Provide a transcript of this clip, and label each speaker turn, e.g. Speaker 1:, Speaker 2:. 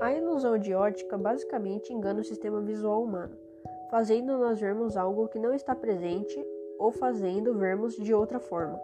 Speaker 1: A ilusão de ótica basicamente engana o sistema visual humano, fazendo nós vermos algo que não está presente ou fazendo vermos de outra forma.